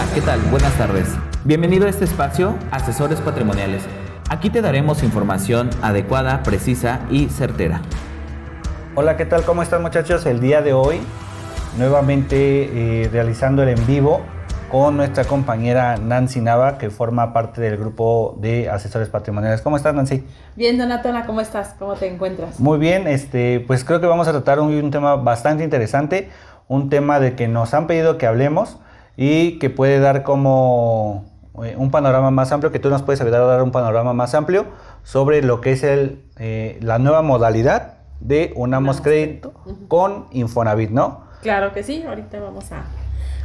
Hola, ¿qué tal? Buenas tardes. Bienvenido a este espacio, Asesores Patrimoniales. Aquí te daremos información adecuada, precisa y certera. Hola, ¿qué tal? ¿Cómo están muchachos? El día de hoy, nuevamente eh, realizando el en vivo con nuestra compañera Nancy Nava, que forma parte del grupo de asesores patrimoniales. ¿Cómo estás, Nancy? Bien, Donatona, ¿cómo estás? ¿Cómo te encuentras? Muy bien, este, pues creo que vamos a tratar un, un tema bastante interesante, un tema de que nos han pedido que hablemos y que puede dar como eh, un panorama más amplio, que tú nos puedes ayudar a dar un panorama más amplio sobre lo que es el, eh, la nueva modalidad de Unamos Crédito con Infonavit, ¿no? Claro que sí, ahorita vamos a,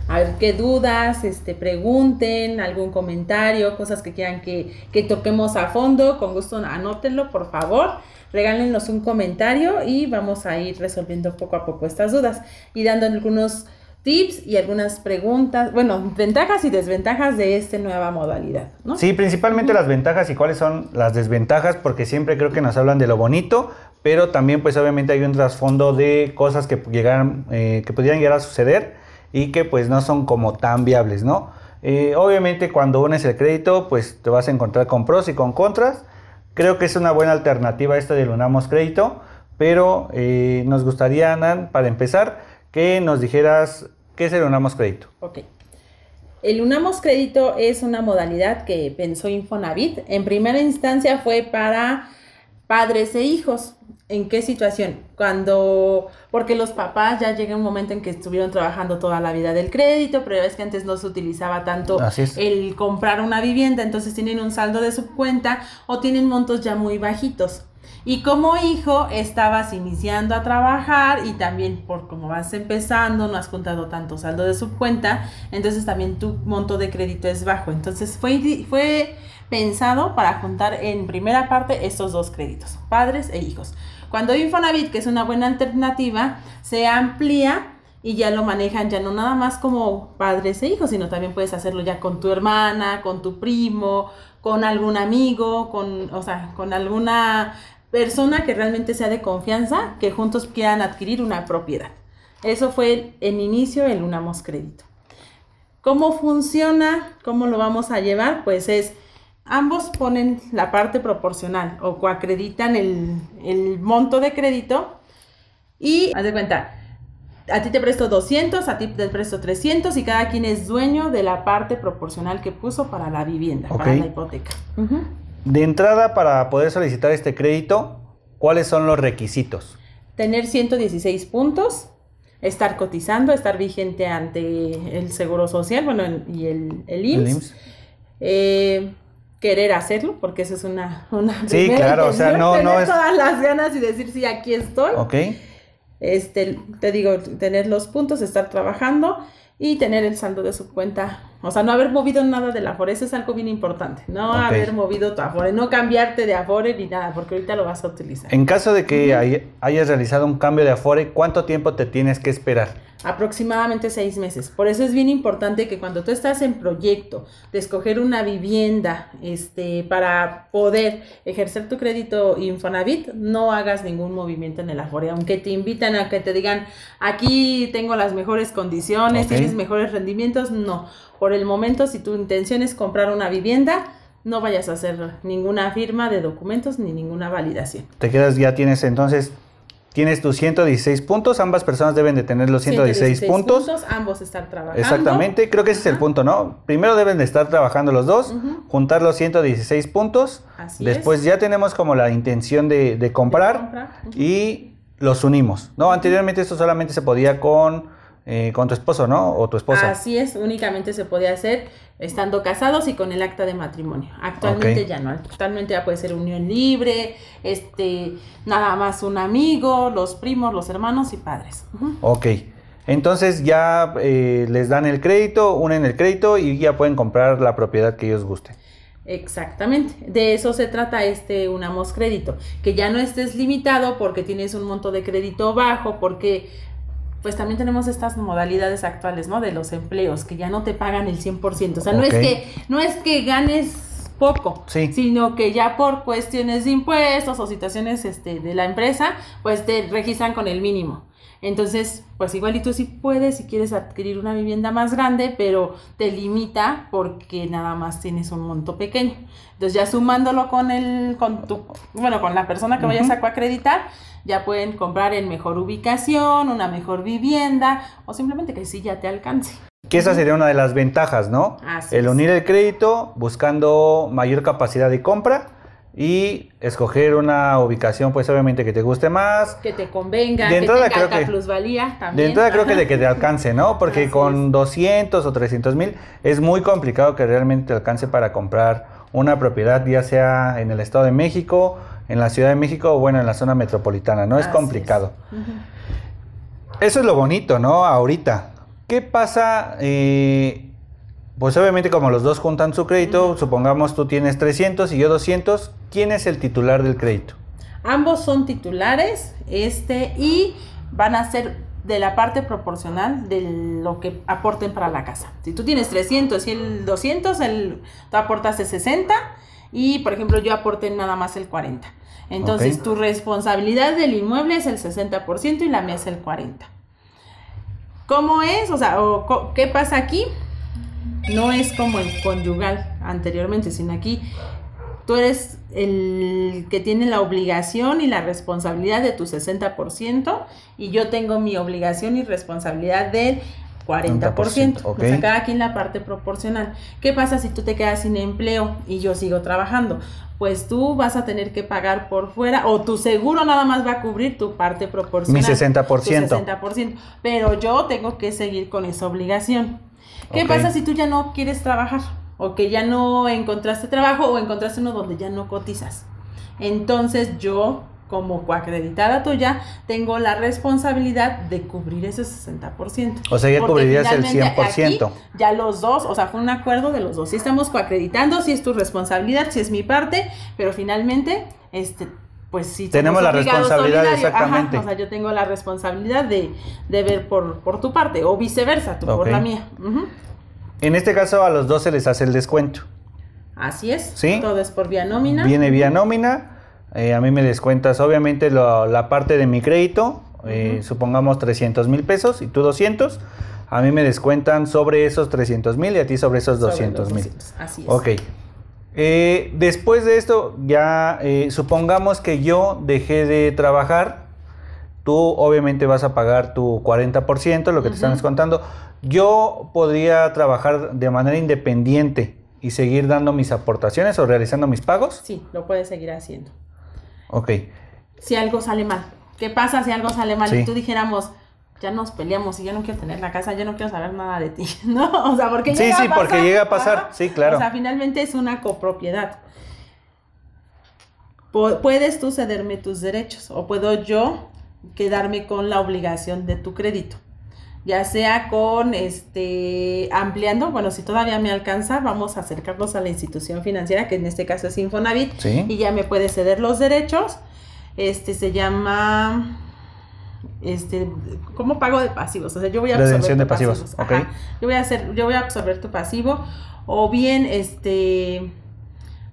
a ver qué dudas, este, pregunten, algún comentario, cosas que quieran que, que toquemos a fondo, con gusto anótenlo, por favor regálenos un comentario y vamos a ir resolviendo poco a poco estas dudas y dando algunos tips y algunas preguntas, bueno, ventajas y desventajas de esta nueva modalidad, ¿no? Sí, principalmente las ventajas y cuáles son las desventajas, porque siempre creo que nos hablan de lo bonito, pero también pues obviamente hay un trasfondo de cosas que llegaran, eh, que pudieran llegar a suceder y que pues no son como tan viables, ¿no? Eh, obviamente cuando unes el crédito, pues te vas a encontrar con pros y con contras. Creo que es una buena alternativa esta del Unamos Crédito, pero eh, nos gustaría, para empezar, que nos dijeras ¿Qué es el Unamos Crédito? Ok. El Unamos Crédito es una modalidad que pensó Infonavit. En primera instancia fue para padres e hijos. ¿En qué situación? Cuando, porque los papás ya llega un momento en que estuvieron trabajando toda la vida del crédito, pero es que antes no se utilizaba tanto el comprar una vivienda, entonces tienen un saldo de su cuenta o tienen montos ya muy bajitos. Y como hijo estabas iniciando a trabajar y también por como vas empezando, no has juntado tanto saldo de su cuenta, entonces también tu monto de crédito es bajo. Entonces fue, fue pensado para juntar en primera parte estos dos créditos, padres e hijos. Cuando Infonavit, que es una buena alternativa, se amplía y ya lo manejan ya no nada más como padres e hijos, sino también puedes hacerlo ya con tu hermana, con tu primo, con algún amigo, con, o sea, con alguna persona que realmente sea de confianza, que juntos quieran adquirir una propiedad. Eso fue en inicio el Unamos Crédito. ¿Cómo funciona? ¿Cómo lo vamos a llevar? Pues es, ambos ponen la parte proporcional o coacreditan el, el monto de crédito y, haz de cuenta, a ti te presto 200, a ti te presto 300 y cada quien es dueño de la parte proporcional que puso para la vivienda, para la hipoteca. De entrada, para poder solicitar este crédito, ¿cuáles son los requisitos? Tener 116 puntos, estar cotizando, estar vigente ante el Seguro Social, bueno, y el, el IMSS. Eh, querer hacerlo, porque eso es una... una sí, claro, o sea, no, tener no es... todas las ganas y decir, sí, aquí estoy. Ok. Este, te digo, tener los puntos, estar trabajando y tener el saldo de su cuenta. O sea, no haber movido nada del Afore, eso es algo bien importante. No haber movido tu Afore, no cambiarte de Afore ni nada, porque ahorita lo vas a utilizar. En caso de que hayas realizado un cambio de Afore, ¿cuánto tiempo te tienes que esperar? Aproximadamente seis meses. Por eso es bien importante que cuando tú estás en proyecto de escoger una vivienda este, para poder ejercer tu crédito Infonavit, no hagas ningún movimiento en el Afore, aunque te invitan a que te digan, aquí tengo las mejores condiciones, tienes mejores rendimientos, no. Por el momento, si tu intención es comprar una vivienda, no vayas a hacer ninguna firma de documentos ni ninguna validación. Te quedas, ya tienes entonces tienes tus 116 puntos, ambas personas deben de tener los 116, puntos. Ambos estar trabajando. Exactamente, creo que ese es el punto, ¿no? Primero deben de estar trabajando los dos, juntar los 116 puntos, Así después ya tenemos como la intención de, comprar, y los unimos, ¿no? Anteriormente esto solamente se podía con eh, con tu esposo, ¿no? O tu esposa. Así es, únicamente se podía hacer estando casados y con el acta de matrimonio. Actualmente ya no, actualmente ya puede ser unión libre, este, nada más un amigo, los primos, los hermanos y padres. Ok. Entonces ya eh, les dan el crédito, unen el crédito y ya pueden comprar la propiedad que ellos gusten. Exactamente, de eso se trata este Unamos Crédito, que ya no estés limitado porque tienes un monto de crédito bajo, porque pues también tenemos estas modalidades actuales, ¿no? De los empleos, que ya no te pagan el 100%. O sea, no, es que, no es que ganes poco, sino que ya por cuestiones de impuestos o situaciones este, de la empresa, pues te registran con el mínimo. Entonces, pues igual y tú sí puedes si quieres adquirir una vivienda más grande, pero te limita porque nada más tienes un monto pequeño. Entonces ya sumándolo con el, con tu, bueno, con la persona que vayas a coacreditar, ya pueden comprar en mejor ubicación, una mejor vivienda o simplemente que sí ya te alcance. Que esa sería una de las ventajas, ¿no? Así el es. unir el crédito buscando mayor capacidad de compra y escoger una ubicación, pues obviamente que te guste más. Que te convenga, De que entrada tenga creo alta que- plusvalía también. De entrada creo que de que te alcance, ¿no? Porque Así con 200 o 300 mil es muy complicado que realmente te alcance para comprar una propiedad, ya sea en el Estado de México, en la Ciudad de México o bueno, en la zona metropolitana, ¿no? Es Así complicado. Eso es lo bonito, ¿no? Ahorita. ¿Qué pasa? Eh, pues obviamente como los dos juntan su crédito, supongamos tú tienes 300 y yo 200, ¿quién es el titular del crédito? Ambos son titulares, este, y van a ser de la parte proporcional de lo que aporten para la casa. Si tú tienes 300 y el 200, el, tú aportaste 60 y, por ejemplo, yo aporté nada más el 40. Entonces, tu responsabilidad del inmueble es el 60% y la mía es el 40%. ¿Cómo es? O sea, o ¿qué pasa aquí? No es como el conyugal anteriormente, sino aquí tú eres el que tiene la obligación y la responsabilidad de tu 60% y yo tengo mi obligación y responsabilidad del 40%. ok. O sea, cada quien la parte proporcional. ¿Qué pasa si tú te quedas sin empleo y yo sigo trabajando? Pues tú vas a tener que pagar por fuera o tu seguro nada más va a cubrir tu parte proporcional. Mi 60%. Tu 60%. Pero yo tengo que seguir con esa obligación. ¿Qué pasa si tú ya no quieres trabajar? O que ya no encontraste trabajo o encontraste uno donde ya no cotizas. Entonces yo, como coacreditada tuya, tengo la responsabilidad de cubrir ese 60%. O sea, ya cubrirías el finalmente 100%. aquí Ya los dos, o sea, fue un acuerdo de los dos. Si estamos coacreditando, si es tu responsabilidad, si es mi parte, pero finalmente, este, pues sí. Tenemos la responsabilidad, solidarios. Ajá, exactamente. o sea, yo tengo la responsabilidad de, de ver por, por tu parte, o viceversa, tú por la mía. En este caso a los dos se les hace el descuento. Así es. Sí. Todo es por vía nómina. Viene vía nómina. eh, a mí me descuentas obviamente lo- la parte de mi crédito, eh, supongamos 300 mil pesos y tú 200. A mí me descuentan sobre esos 300 mil y a ti sobre esos sobre 200 los mil. 200, Así es. Ok. Eh, después de esto, ya eh, supongamos que yo dejé de trabajar. Tú obviamente vas a pagar tu 40%, lo que te están descontando. Yo podría trabajar de manera independiente y seguir dando mis aportaciones o realizando mis pagos. Sí, lo puedes seguir haciendo. Ok. Si algo sale mal. ¿Qué pasa si algo sale mal? Sí. Y tú dijéramos, ya nos peleamos y yo no quiero tener la casa, yo no quiero saber nada de ti, ¿no? O sea, porque Sí, llega sí, a pasar. porque llega a pasar. Sí, claro. O sea, finalmente es una copropiedad. Puedes tú cederme tus derechos o puedo yo quedarme con la obligación de tu crédito. Ya sea con este ampliando, bueno, si todavía me alcanza, vamos a acercarnos a la institución financiera, que en este caso es Infonavit, Sí. y ya me puede ceder los derechos. Este se llama este como pago de pasivos, o sea, yo voy a absorber Redención tu de pasivos, pasivos, ok. ajá. Yo voy a hacer yo voy a absorber tu pasivo o bien este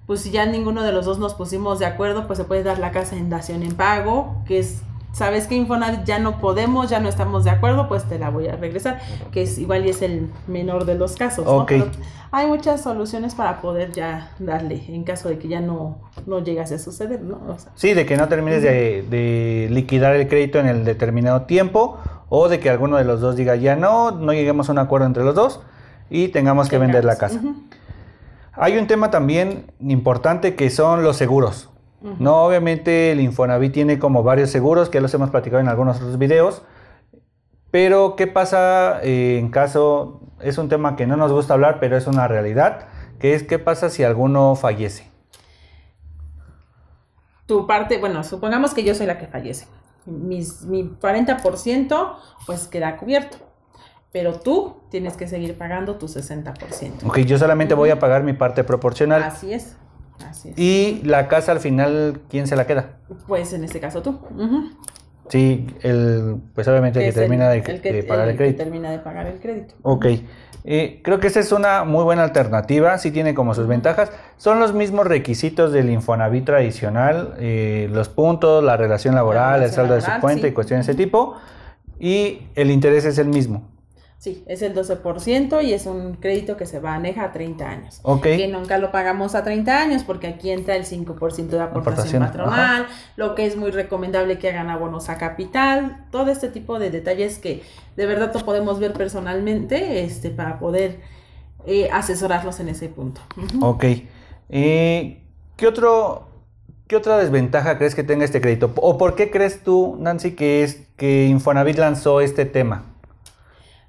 pues si ya ninguno de los dos nos pusimos de acuerdo, pues se puede dar la casa en dación en pago, que es sabes que Infonavit ya no podemos, ya no estamos de acuerdo, pues te la voy a regresar, que es igual y es el menor de los casos, ¿no? Pero hay muchas soluciones para poder ya darle en caso de que ya no, no llegase a suceder, ¿no? O sea, Sí, de que no termines de, de liquidar el crédito en el determinado tiempo o de que alguno de los dos diga ya no, no lleguemos a un acuerdo entre los dos y tengamos que vender la casa. Hay un tema también importante que son los seguros. No, obviamente el Infonavit tiene como varios seguros que los hemos platicado en algunos otros videos. Pero, ¿qué pasa eh, en caso? Es un tema que no nos gusta hablar, pero es una realidad. Que es qué pasa si alguno fallece. Tu parte, bueno, supongamos que yo soy la que fallece. Mis, mi 40% pues queda cubierto. Pero tú tienes que seguir pagando tu 60%. Ok, yo solamente voy a pagar mi parte proporcional. Así es. Así es. Y la casa al final, ¿quién se la queda? Pues en este caso tú. Ujú. Sí, el, pues obviamente el que el- termina de, el que- de pagar el el que crédito. termina de pagar el crédito. Ok. Eh, creo que esa es una muy buena alternativa, sí tiene como sus ventajas. Son los mismos requisitos del Infonavit tradicional, eh, los puntos, la relación laboral, el relación saldo de su cuenta sí. y cuestiones de ese tipo. y el interés es el mismo. Sí, es el 12% y es un crédito que se maneja a 30 años. Ok. Que nunca lo pagamos a 30 años porque aquí entra el 5% de aportación, patronal, lo que es muy recomendable que hagan abonos a capital, todo este tipo de detalles que de verdad lo podemos ver personalmente este, para poder eh, asesorarlos en ese punto. Ok. Eh, ¿qué, otro, ¿Qué otra desventaja crees que tenga este crédito? ¿O por qué crees tú, Nancy, que, es, que Infonavit lanzó este tema?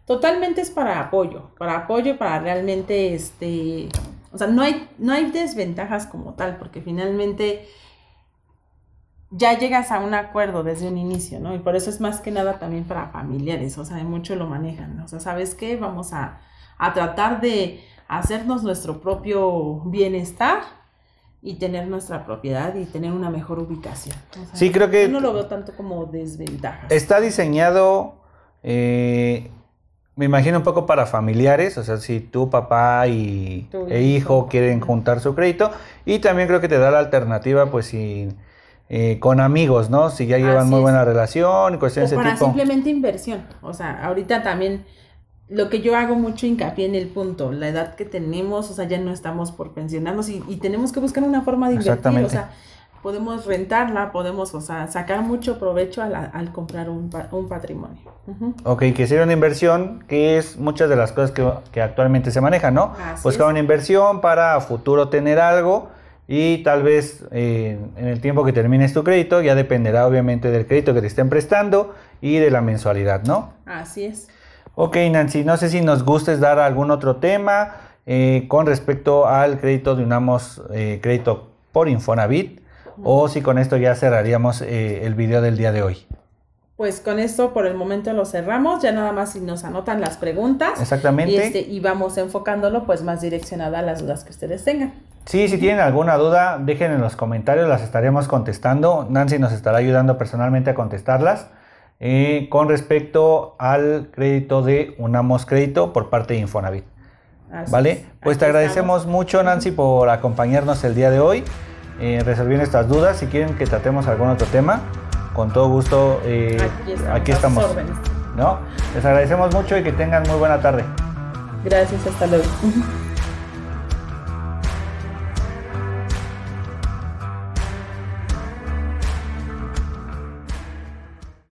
Totalmente es para apoyo, para apoyo, para realmente, este, o sea, no hay, no hay desventajas como tal, porque finalmente ya llegas a un acuerdo desde un inicio, ¿no? Y por eso es más que nada también para familiares, o sea, mucho lo manejan, ¿no? o sea, ¿sabes qué? Vamos a, a tratar de hacernos nuestro propio bienestar y tener nuestra propiedad y tener una mejor ubicación. O sea, Sí, creo que- Yo no lo veo tanto como desventajas. Está diseñado, eh, me imagino, un poco para familiares, o sea, si tu papá y, Tu e hijo hijo. quieren juntar su crédito, y también creo que te da la alternativa, pues, si, eh, con amigos, ¿no? Si ya llevan Así muy es. buena relación y cuestiones O de para ese tipo. simplemente inversión. O sea, ahorita también lo que yo hago mucho hincapié en el punto, la edad que tenemos, o sea, ya no estamos por pensionarnos y, y tenemos que buscar una forma de invertir. Exactamente. O sea, podemos rentarla, podemos, o sea, sacar mucho provecho al, al comprar un, un patrimonio. Ujú. Ok, que sería una inversión, que es muchas de las cosas que, que actualmente se manejan, ¿no? Así Buscar es. una inversión para a futuro tener algo y tal vez eh, en el tiempo que termines tu crédito ya dependerá obviamente del crédito que te estén prestando y de la mensualidad, ¿no? Así es. Ok, Nancy, no sé si nos gustes dar algún otro tema eh, con respecto al crédito de Unamos eh, Crédito por Infonavit o si con esto ya cerraríamos eh, el video del día de hoy. Pues con esto por el momento lo cerramos, ya nada más si nos anotan las preguntas. Exactamente. Y, este, y vamos enfocándolo pues más direccionada a las dudas que ustedes tengan. Sí, si tienen alguna duda, dejen en los comentarios, las estaremos contestando. Nancy nos estará ayudando personalmente a contestarlas. eh, con respecto al crédito de Unamos Crédito por parte de Infonavit. Así ¿Vale? es. Pues te agradecemos estamos. mucho, Nancy, por acompañarnos el día de hoy, eh, resolviendo estas dudas. Si quieren que tratemos algún otro tema, con todo gusto, eh, Aquí estamos. aquí estamos. ¿no? Les agradecemos mucho y que tengan muy buena tarde. Gracias, hasta luego.